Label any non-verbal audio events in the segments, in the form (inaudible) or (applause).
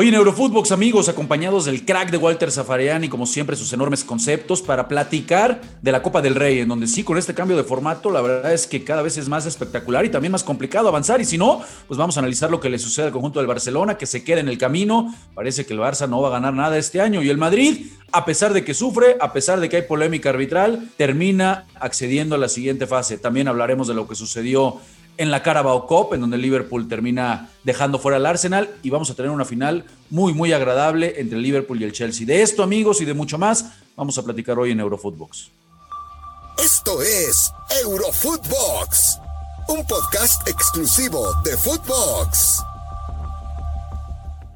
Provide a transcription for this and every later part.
Hoy en Eurofootbox, amigos, acompañados del crack de Walter Zafarian y como siempre sus enormes conceptos para platicar de la Copa del Rey, en donde sí, con este cambio de formato, la verdad es que cada vez es más espectacular y también más complicado avanzar. Y si no, pues vamos a analizar lo que le sucede al conjunto del Barcelona, que se queda en el camino. Parece que el Barça no va a ganar nada este año. Y el Madrid, a pesar de que sufre, a pesar de que hay polémica arbitral, termina accediendo a la siguiente fase. También hablaremos de lo que sucedió en la Carabao Cup, en donde Liverpool termina dejando fuera al Arsenal y vamos a tener una final muy, muy agradable entre Liverpool y el Chelsea. De esto, amigos, y de mucho más, vamos a platicar hoy en Eurofootbox. Esto es Eurofootbox, un podcast exclusivo de Footbox.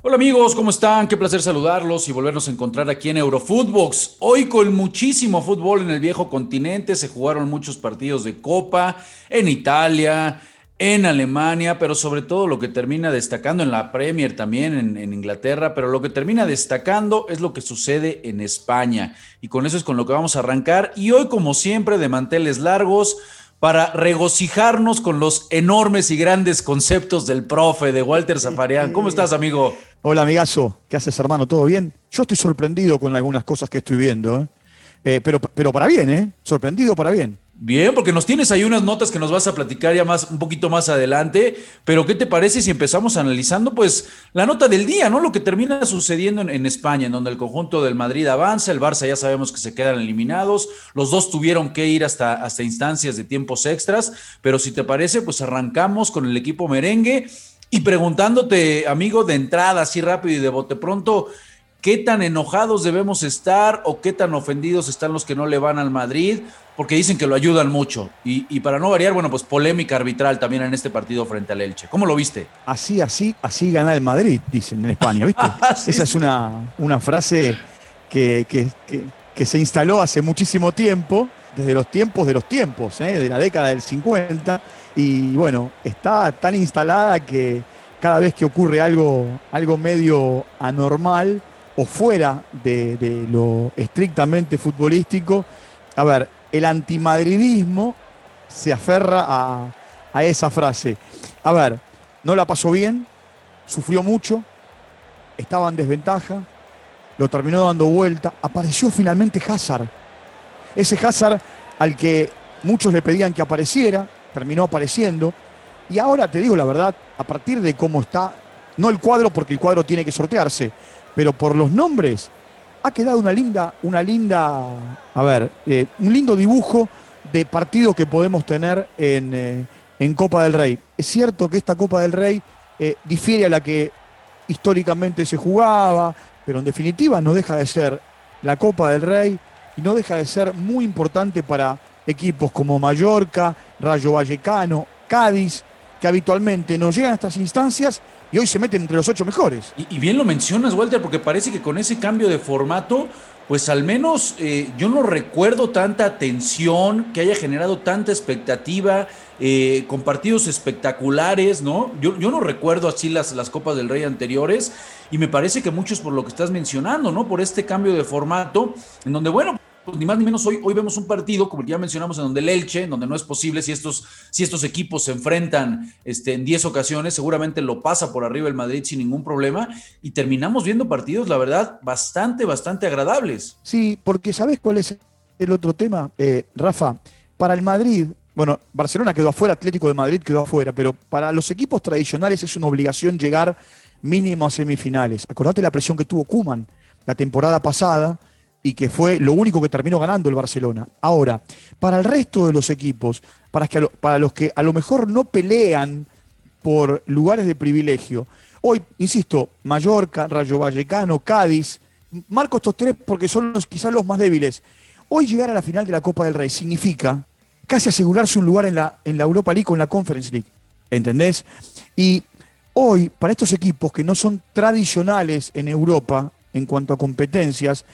Hola amigos, ¿cómo están? Qué placer saludarlos y volvernos a encontrar aquí en Eurofootbox. Hoy con muchísimo fútbol en el viejo continente, se jugaron muchos partidos de Copa en Italia, en Alemania, pero sobre todo lo que termina destacando en la Premier también en, Inglaterra, pero lo que termina destacando es lo que sucede en España. Y con eso es con lo que vamos a arrancar. Y hoy, como siempre, de manteles largos, para regocijarnos con los enormes y grandes conceptos del profe, de Walter Zafarian. ¿Cómo estás, amigo? Hola, amigazo. ¿Qué haces, hermano? ¿Todo bien? Yo estoy sorprendido con algunas cosas que estoy viendo, ¿eh? Eh, pero, pero para bien, ¿eh? Sorprendido para bien. Bien, porque nos tienes ahí unas notas que nos vas a platicar ya más, un poquito más adelante, pero ¿qué te parece si empezamos analizando pues la nota del día, ¿no? Lo que termina sucediendo en, España, en donde el conjunto del Madrid avanza, el Barça ya sabemos que se quedan eliminados, los dos tuvieron que ir hasta, hasta instancias de tiempos extras, pero si te parece, pues arrancamos con el equipo merengue y preguntándote, amigo, de entrada, así rápido y de bote pronto, ¿qué tan enojados debemos estar o qué tan ofendidos están los que no le van al Madrid? porque dicen que lo ayudan mucho. Y, para no variar, bueno, pues polémica arbitral también en este partido frente al Elche. ¿Cómo lo viste? Así, así, así gana el Madrid, dicen en España, ¿viste? (laughs) Ah, Esa es una, una frase que, que, se instaló hace muchísimo tiempo, desde los tiempos de los tiempos, ¿eh? de la década del 50. Y bueno, está tan instalada que cada vez que ocurre algo, algo medio anormal o fuera de, lo estrictamente futbolístico, a ver, el antimadridismo se aferra a, esa frase. A ver, no la pasó bien, sufrió mucho, estaba en desventaja, lo terminó dando vuelta, apareció finalmente Hazard. Ese Hazard al que muchos le pedían que apareciera, terminó apareciendo. Y ahora te digo la verdad, a partir de cómo está, no el cuadro porque el cuadro tiene que sortearse, pero por los nombres, ha quedado una linda, una linda, a ver, eh, un lindo dibujo de partido que podemos tener eh, en, Copa del Rey. Es cierto que esta Copa del Rey eh, difiere a la que históricamente se jugaba, pero en definitiva no deja de ser la Copa del Rey y no deja de ser muy importante para equipos como Mallorca, Rayo Vallecano, Cádiz, que habitualmente no llegan a estas instancias y hoy se meten entre los ocho mejores. Y, bien lo mencionas, Walter, porque parece que con ese cambio de formato, pues al menos eh, yo no recuerdo tanta tensión, que haya generado tanta expectativa, eh, con partidos espectaculares, ¿no? Yo, yo no recuerdo así las, las Copas del Rey anteriores y me parece que muchos por lo que estás mencionando, ¿no? Por este cambio de formato, en donde, bueno, pues ni más ni menos hoy, hoy vemos un partido, como ya mencionamos, en donde el Elche, en donde no es posible, si estos, si estos equipos se enfrentan este, en 10 ocasiones, seguramente lo pasa por arriba el Madrid sin ningún problema y terminamos viendo partidos, la verdad, bastante, bastante agradables. Sí, porque ¿sabes cuál es el otro tema, eh, Rafa? Para el Madrid, bueno, Barcelona quedó afuera, Atlético de Madrid quedó afuera, pero para los equipos tradicionales es una obligación llegar mínimo a semifinales. Acordate la presión que tuvo Kuman la temporada pasada y que fue lo único que terminó ganando el Barcelona. Ahora, para el resto de los equipos, para, que, para los que a lo mejor no pelean por lugares de privilegio, hoy, insisto, Mallorca, Rayo Vallecano, Cádiz, marco estos tres porque son los, quizás los más débiles. Hoy llegar a la final de la Copa del Rey significa casi asegurarse un lugar en la, en la Europa League o en la Conference League. ¿Entendés? Y hoy, para estos equipos que no son tradicionales en Europa en cuanto a competencias,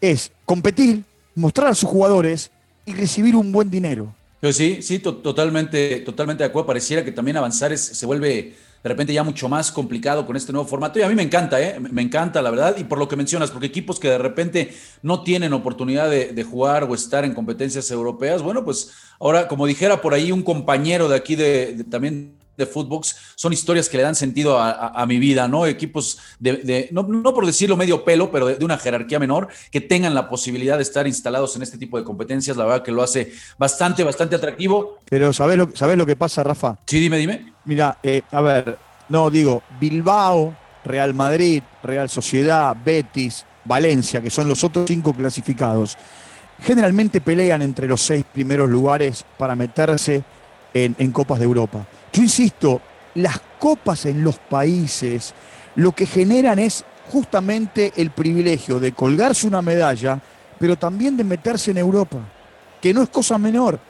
es competir, mostrar a sus jugadores y recibir un buen dinero. Pues sí, sí, totalmente, totalmente de acuerdo. Pareciera que también avanzar se vuelve de repente ya mucho más complicado con este nuevo formato. Y a mí me encanta, ¿eh? me encanta la verdad. Y por lo que mencionas, porque equipos que de repente no tienen oportunidad de, jugar o estar en competencias europeas, bueno, pues ahora, como dijera por ahí un compañero de aquí de, también de Footbox son historias que le dan sentido a, mi vida, ¿no? Equipos de, no, por decirlo medio pelo, pero de, una jerarquía menor, que tengan la posibilidad de estar instalados en este tipo de competencias, la verdad que lo hace bastante, bastante atractivo. Pero ¿sabes lo, ¿sabes lo que pasa, Rafa? Sí, dime, dime. Mira, eh, a ver, no, digo, Bilbao, Real Madrid, Real Sociedad, Betis, Valencia, que son los otros cinco clasificados, generalmente pelean entre los seis primeros lugares para meterse en Copas de Europa. Yo insisto, las copas en los países lo que generan es justamente el privilegio de colgarse una medalla, pero también de meterse en Europa, que no es cosa menor.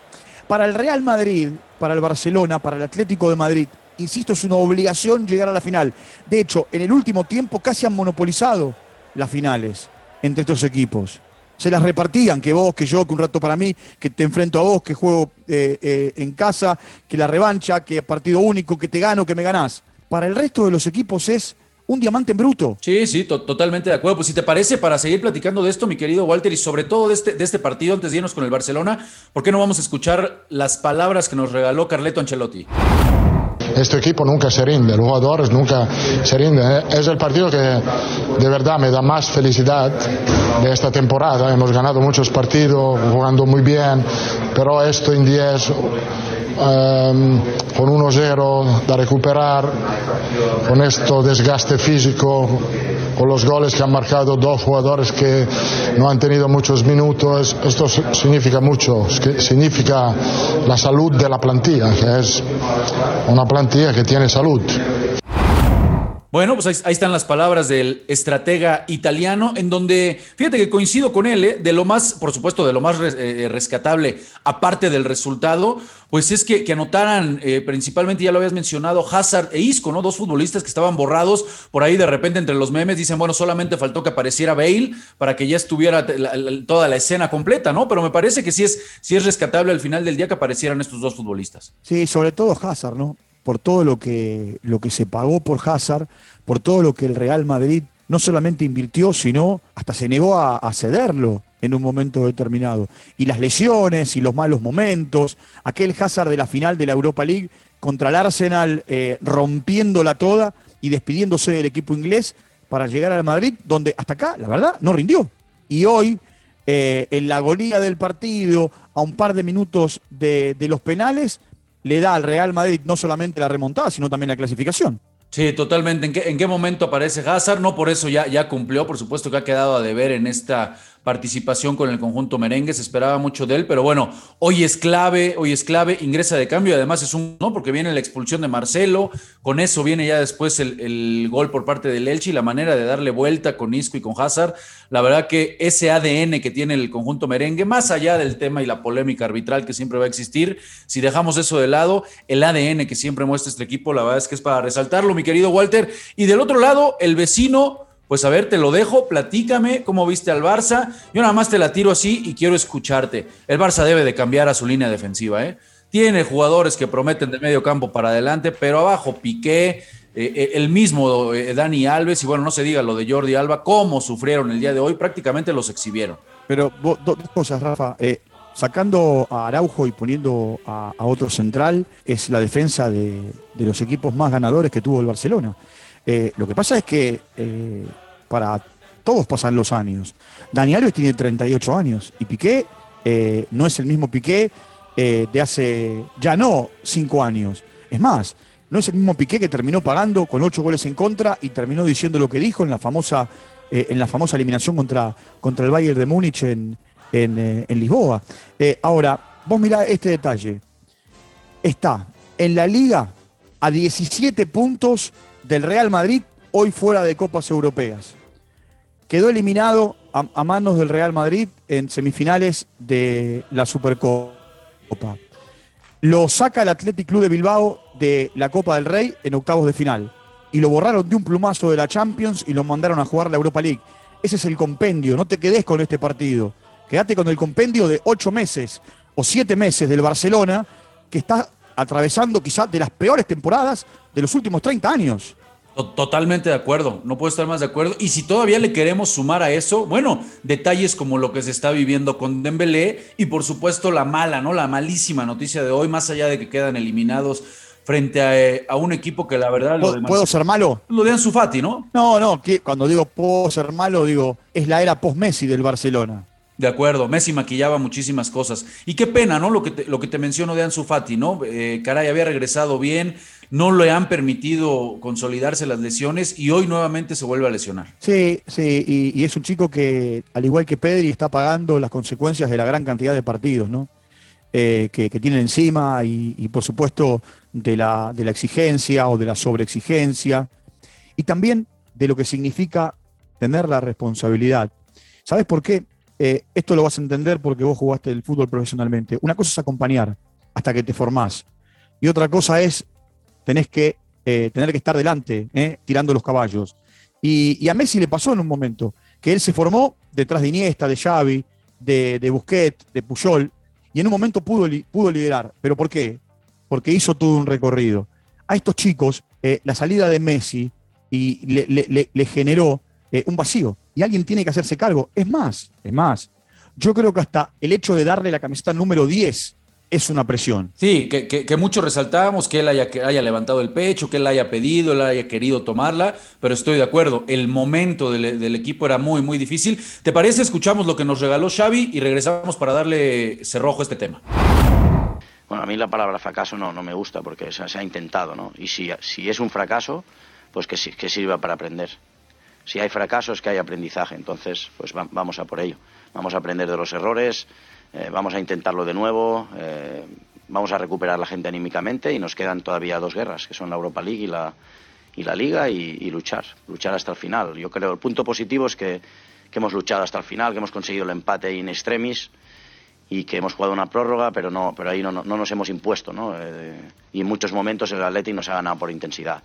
Para el Real Madrid, para el Barcelona, para el Atlético de Madrid, insisto, es una obligación llegar a la final. De hecho, en el último tiempo casi han monopolizado las finales entre estos equipos se las repartían, que vos, que yo, que un rato para mí, que te enfrento a vos, que juego eh, eh, en casa, que la revancha, que partido único, que te gano, que me ganás. Para el resto de los equipos es un diamante en bruto. Sí, sí, totalmente de acuerdo. Pues si te parece, para seguir platicando de esto, mi querido Walter, y sobre todo de este, de este partido, antes de irnos con el Barcelona, ¿por qué no vamos a escuchar las palabras que nos regaló Carleto Ancelotti? Este equipo nunca se rinde, los jugadores nunca se rinden. Eh, es el partido que de verdad me da más felicidad de esta temporada. Hemos ganado muchos partidos, jugando muy bien, pero esto en 10 um, con 1-0 da recuperar, con esto desgaste físico, con los goles que han marcado dos jugadores que no han tenido muchos minutos, esto significa mucho, significa la salud de la plantilla, que es una plantilla que tiene salud. Bueno, pues ahí, están las palabras del estratega italiano, en donde, fíjate que coincido con él, ¿eh? de lo más, por supuesto, de lo más eh, rescatable, aparte del resultado, pues es que, anotaran, eh, principalmente ya lo habías mencionado, Hazard e Isco, ¿no? Dos futbolistas que estaban borrados, por ahí de repente entre los memes dicen, bueno, solamente faltó que apareciera Bale para que ya estuviera toda la escena completa, ¿no? Pero me parece que sí es, sí es rescatable al final del día que aparecieran estos dos futbolistas. Sí, sobre todo Hazard, ¿no? Por todo lo que, lo que se pagó por Hazard, por todo lo que el Real Madrid no solamente invirtió, sino hasta se negó a, cederlo en un momento determinado. Y las lesiones y los malos momentos, aquel Hazard de la final de la Europa League contra el Arsenal eh, rompiéndola toda y despidiéndose del equipo inglés para llegar al Madrid, donde hasta acá, la verdad, no rindió. Y hoy, eh, en la agonía del partido, a un par de minutos de los penales, le da al Real Madrid no solamente la remontada, sino también la clasificación. Sí, totalmente. ¿En qué, en qué momento aparece Hazard? No por eso ya, ya cumplió, por supuesto que ha quedado a deber en esta participación con el conjunto merengue, se esperaba mucho de él, pero bueno, hoy es clave, hoy es clave, ingresa de cambio, además es un no, porque viene la expulsión de Marcelo, con eso viene ya después el, gol por parte del Elche y la manera de darle vuelta con Isco y con Hazard, la verdad que ese ADN que tiene el conjunto merengue, más allá del tema y la polémica arbitral que siempre va a existir, si dejamos eso de lado, el ADN que siempre muestra este equipo, la verdad es que es para resaltarlo, mi querido Walter, y del otro lado, el vecino pues a ver, te lo dejo, platícame cómo viste al Barça. Yo nada más te la tiro así y quiero escucharte. El Barça debe de cambiar a su línea defensiva, ¿eh? Tiene jugadores que prometen de medio campo para adelante, pero abajo Piqué, eh, eh, el mismo eh, Dani Alves, y bueno, no se diga lo de Jordi Alba, cómo sufrieron el día de hoy, prácticamente los exhibieron. Pero dos cosas, Rafa. sacando a Araujo y poniendo a, otro central, es la defensa de, de los equipos más ganadores que tuvo el Barcelona. Eh, lo que pasa es que eh, para todos pasan los años. Dani Alves tiene 38 años y Piqué eh, no es el mismo Piqué de hace ya no 5 años. Es más, no es el mismo Piqué que terminó pagando con 8 goles en contra y terminó diciendo lo que dijo en la famosa, en la famosa eliminación contra, contra el Bayern de Múnich en, en, en Lisboa. ahora, vos mirá este detalle. Está en la liga a 17 puntos del Real Madrid, hoy fuera de Copas Europeas. Quedó eliminado a, manos del Real Madrid en semifinales de la Supercopa. Lo saca el Athletic Club de Bilbao de la Copa del Rey en octavos de final. Y lo borraron de un plumazo de la Champions y lo mandaron a jugar la Europa League. Ese es el compendio, no te quedes con este partido. Quédate con el compendio de ocho meses o siete meses del Barcelona, que está atravesando quizás de las peores temporadas de los últimos 30 años. Totalmente de acuerdo, no puedo estar más de acuerdo. Y si todavía le queremos sumar a eso, bueno, detalles como lo que se está viviendo con Dembélé y por supuesto la mala, ¿no? La malísima noticia de hoy, más allá de que quedan eliminados frente a, eh, un equipo que la verdad... Lo ¿Puedo, ser malo? Lo de Ansu Fati, ¿no? No, no, cuando digo puedo ser malo, digo, es la era post-Messi del Barcelona. De acuerdo, Messi maquillaba muchísimas cosas. Y qué pena, ¿no? Lo que te, lo que te menciono de Ansu Fati, ¿no? Eh, caray, había regresado bien, no le han permitido consolidarse las lesiones y hoy nuevamente se vuelve a lesionar. Sí, sí, y, es un chico que, al igual que Pedri, está pagando las consecuencias de la gran cantidad de partidos, ¿no? Eh, que, tiene encima y, por supuesto de la, de la exigencia o de la sobreexigencia y también de lo que significa tener la responsabilidad. ¿Sabes por qué? Eh, esto lo vas a entender porque vos jugaste el fútbol profesionalmente. Una cosa es acompañar hasta que te formás. Y otra cosa es tenés que, eh, tener que estar delante, eh, tirando los caballos. Y, a Messi le pasó en un momento que él se formó detrás de Iniesta, de Xavi, de, de Busquets, de Puyol, y en un momento pudo, pudo liderar. ¿Pero por qué? Porque hizo todo un recorrido. A estos chicos, la salida de Messi y le generó un vacío y alguien tiene que hacerse cargo. Es más, es más, yo creo que hasta el hecho de darle la camiseta número 10 es una presión. Sí, que, que, muchos resaltábamos que él haya, que haya levantado el pecho, que él haya pedido, él haya querido tomarla, pero estoy de acuerdo, el momento del, del, equipo era muy, muy difícil. ¿Te parece? Escuchamos lo que nos regaló Xavi y regresamos para darle cerrojo a este tema. Bueno, a mí la palabra fracaso no, no me gusta porque se, se ha intentado, ¿no? Y si, si es un fracaso, pues que, que sirva para aprender si hay fracasos, que hay aprendizaje. Entonces, pues vamos a por ello. Vamos a aprender de los errores, eh, vamos a intentarlo de nuevo, eh, vamos a recuperar la gente anímicamente y nos quedan todavía dos guerras, que son la Europa League y la, y la Liga, y, luchar, luchar hasta el final. Yo creo el punto positivo es que, hemos luchado hasta el final, que hemos conseguido el empate in extremis y que hemos jugado una prórroga, pero no, pero ahí no, nos hemos impuesto, ¿no? Eh, y en muchos momentos el Atlético nos ha ganado por intensidad.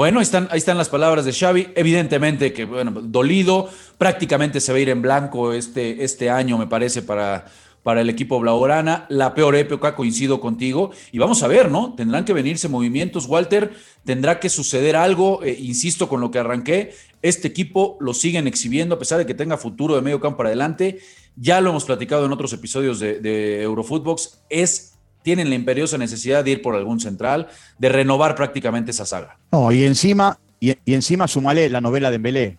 Bueno, ahí están, ahí están las palabras de Xavi. Evidentemente que, bueno, dolido, prácticamente se va a ir en blanco este, este año, me parece, para, para el equipo Blaugrana. La peor época, coincido contigo. Y vamos a ver, ¿no? Tendrán que venirse movimientos, Walter. Tendrá que suceder algo, eh, insisto con lo que arranqué. Este equipo lo siguen exhibiendo, a pesar de que tenga futuro de medio campo para adelante. Ya lo hemos platicado en otros episodios de, de Eurofootbox. Es tienen la imperiosa necesidad de ir por algún central, de renovar prácticamente esa saga. No, y encima, y, encima sumale la novela de Embelé.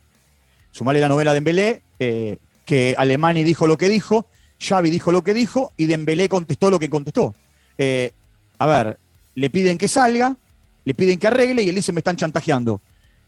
Sumale la novela de Embelé, eh, que Alemani dijo lo que dijo, Xavi dijo lo que dijo y Dembélé contestó lo que contestó. Eh, a ver, le piden que salga, le piden que arregle y él dice me están chantajeando.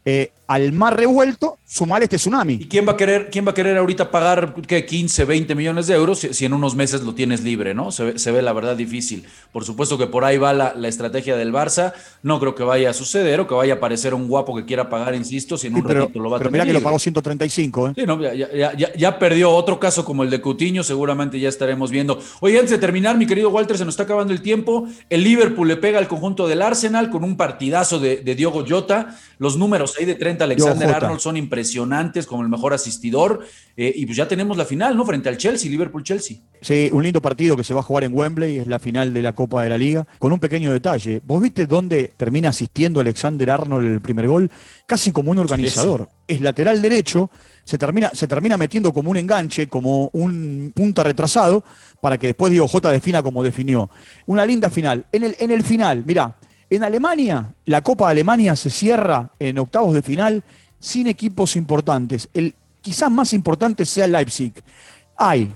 Eh, al mar revuelto, sumar este tsunami. ¿Y quién va a querer, quién va a querer ahorita pagar ¿qué, 15, 20 millones de euros si, en unos meses lo tienes libre, ¿no? Se, ve la verdad difícil. Por supuesto que por ahí va la, estrategia del Barça. No creo que vaya a suceder o que vaya a aparecer un guapo que quiera pagar, insisto, si en un ratito lo va a Pero mira que lo pagó 135, ¿eh? Sí, no, ya, perdió otro caso como el de Cutiño, seguramente ya estaremos viendo. Oye, antes de terminar, mi querido Walter, se nos está acabando el tiempo. El Liverpool le pega al conjunto del Arsenal con un partidazo de, Diogo Jota. Los números ahí de 30 Alexander Arnold son impresionantes como el mejor asistidor. Eh, y pues ya tenemos la final, ¿no? Frente al Chelsea, Liverpool-Chelsea. Sí, un lindo partido que se va a jugar en Wembley, es la final de la Copa de la Liga, con un pequeño detalle. ¿Vos viste dónde termina asistiendo Alexander Arnold el primer gol? Casi como un organizador. Es lateral derecho, se termina, se termina metiendo como un enganche, como un punta retrasado, para que después Diego J defina como definió. Una linda final. En el, en el final, mirá, en Alemania, la Copa de Alemania se cierra en octavos de final sin equipos importantes. El quizás más importante sea Leipzig. Hay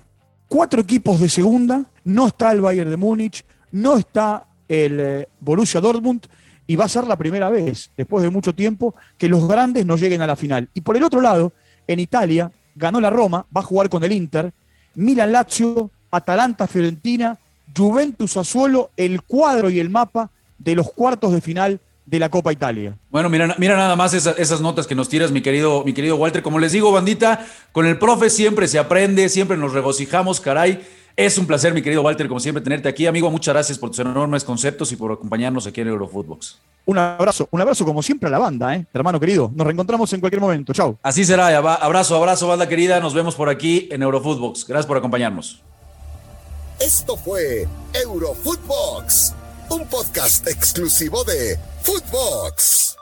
cuatro equipos de segunda, no está el Bayern de Múnich, no está el eh, Borussia Dortmund y va a ser la primera vez, después de mucho tiempo, que los grandes no lleguen a la final. Y por el otro lado, en Italia, ganó la Roma, va a jugar con el Inter, Milan Lazio, Atalanta Fiorentina, Juventus Azuolo, el cuadro y el mapa de los cuartos de final de la Copa Italia. Bueno, mira, mira nada más esas, notas que nos tiras, mi querido, mi querido Walter. Como les digo, bandita, con el profe siempre se aprende, siempre nos regocijamos, caray. Es un placer, mi querido Walter, como siempre, tenerte aquí. Amigo, muchas gracias por tus enormes conceptos y por acompañarnos aquí en Eurofootbox. Un abrazo, un abrazo como siempre a la banda, ¿eh? hermano querido. Nos reencontramos en cualquier momento. Chao. Así será. Abrazo, abrazo, banda querida. Nos vemos por aquí en Eurofootbox. Gracias por acompañarnos. Esto fue Eurofootbox un podcast exclusivo de Footbox.